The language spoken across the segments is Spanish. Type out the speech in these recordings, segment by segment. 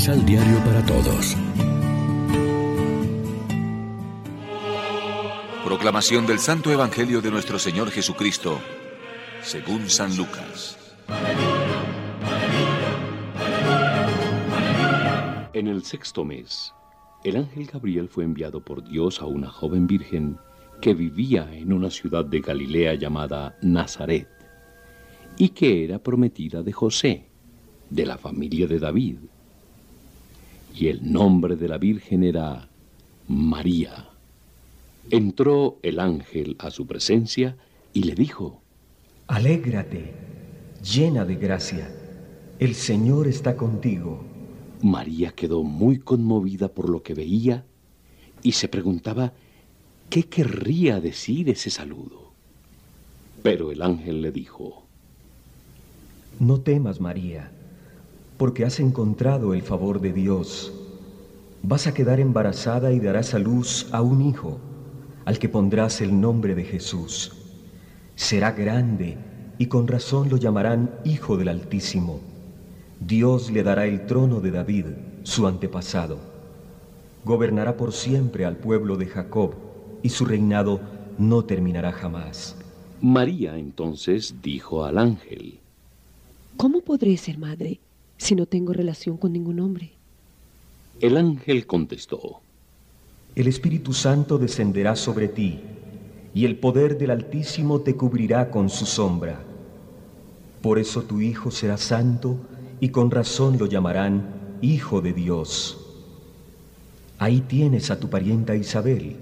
Misal Diario para Todos. Proclamación del Santo Evangelio de nuestro Señor Jesucristo, según San Lucas. En el sexto mes, el ángel Gabriel fue enviado por Dios a una joven virgen que vivía en una ciudad de Galilea llamada Nazaret, y que era prometida de José, de la familia de David. Y el nombre de la Virgen era María. Entró el ángel a su presencia y le dijo, Alégrate, llena de gracia, el Señor está contigo. María quedó muy conmovida por lo que veía y se preguntaba qué querría decir ese saludo. Pero el ángel le dijo, No temas, María, porque has encontrado el favor de Dios. Vas a quedar embarazada y darás a luz a un hijo, al que pondrás el nombre de Jesús. Será grande y con razón lo llamarán Hijo del Altísimo. Dios le dará el trono de David, su antepasado. Gobernará por siempre al pueblo de Jacob, y su reinado no terminará jamás. María entonces dijo al ángel, ¿Cómo podré ser madre si no tengo relación con ningún hombre? El ángel contestó, El Espíritu Santo descenderá sobre ti, y el poder del Altísimo te cubrirá con su sombra. Por eso tu Hijo será santo, y con razón lo llamarán Hijo de Dios. Ahí tienes a tu parienta Isabel.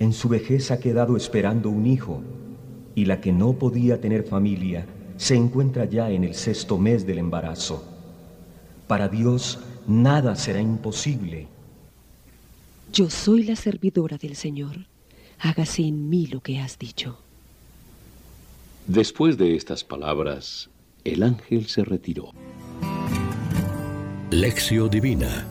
En su vejez ha quedado esperando un hijo, y la que no podía tener familia se encuentra ya en el sexto mes del embarazo. Para Dios nada será imposible. Yo soy la servidora del Señor. Hágase en mí lo que has dicho. Después de estas palabras, el ángel se retiró. Lección Divina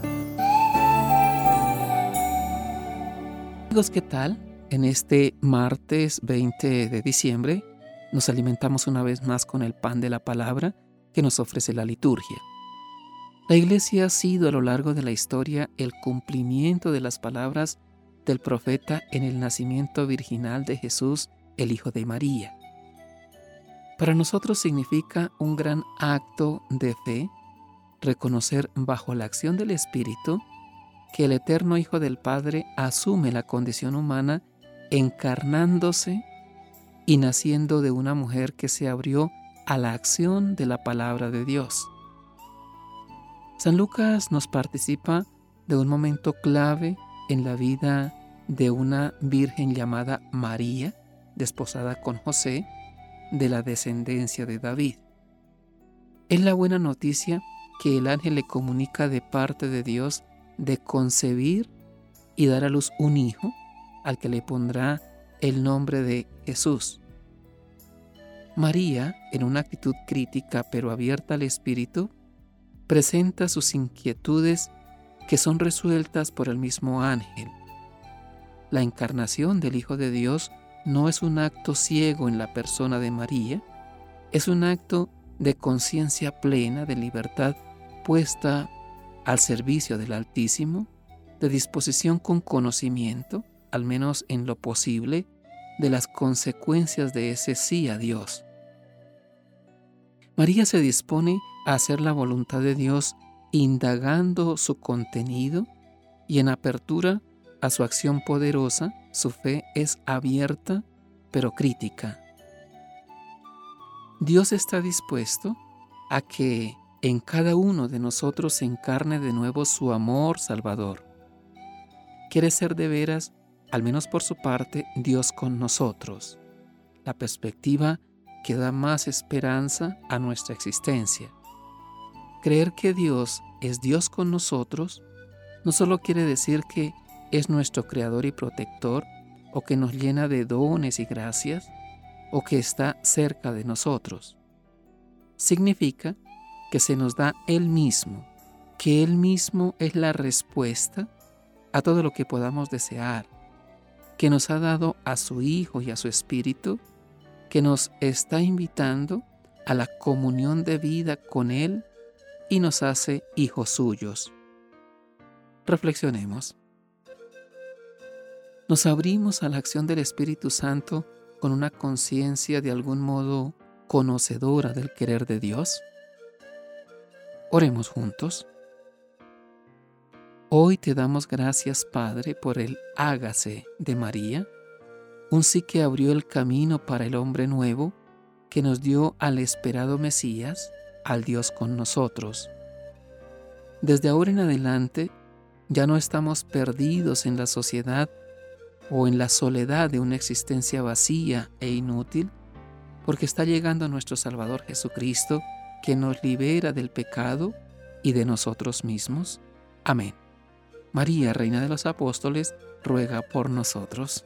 Amigos, ¿qué tal? En este martes 20 de diciembre nos alimentamos una vez más con el pan de la palabra que nos ofrece la liturgia. La iglesia ha sido a lo largo de la historia el cumplimiento de las palabras del profeta en el nacimiento virginal de Jesús, el Hijo de María. Para nosotros significa un gran acto de fe reconocer bajo la acción del Espíritu que el eterno Hijo del Padre asume la condición humana encarnándose y naciendo de una mujer que se abrió a la acción de la palabra de Dios. San Lucas nos participa de un momento clave en la vida de una virgen llamada María, desposada con José, de la descendencia de David. Es la buena noticia que el ángel le comunica de parte de Dios de concebir y dar a luz un hijo al que le pondrá el nombre de Jesús. María, en una actitud crítica pero abierta al Espíritu, presenta sus inquietudes que son resueltas por el mismo ángel. La encarnación del Hijo de Dios no es un acto ciego en la persona de María, es un acto de conciencia plena, de libertad puesta al servicio del Altísimo, de disposición con conocimiento, al menos en lo posible, de las consecuencias de ese sí a Dios. María se dispone a hacer la voluntad de Dios indagando su contenido y en apertura a su acción poderosa, su fe es abierta pero crítica. Dios está dispuesto a que en cada uno de nosotros se encarne de nuevo su amor salvador. Quiere ser de veras, al menos por su parte, Dios con nosotros. La perspectiva que da más esperanza a nuestra existencia. Creer que Dios es Dios con nosotros no solo quiere decir que es nuestro creador y protector, o que nos llena de dones y gracias, o que está cerca de nosotros. Significa que se nos da Él mismo, que Él mismo es la respuesta a todo lo que podamos desear, que nos ha dado a su Hijo y a su Espíritu, que nos está invitando a la comunión de vida con Él y nos hace hijos suyos. Reflexionemos. Nos abrimos a la acción del Espíritu Santo con una conciencia de algún modo conocedora del querer de Dios. Oremos juntos. Hoy te damos gracias, Padre, por el hágase de María, un sí que abrió el camino para el hombre nuevo, que nos dio al esperado Mesías, al Dios con nosotros. Desde ahora en adelante, ya no estamos perdidos en la sociedad o en la soledad de una existencia vacía e inútil, porque está llegando nuestro Salvador Jesucristo, que nos libera del pecado y de nosotros mismos. Amén. María, Reina de los Apóstoles, ruega por nosotros.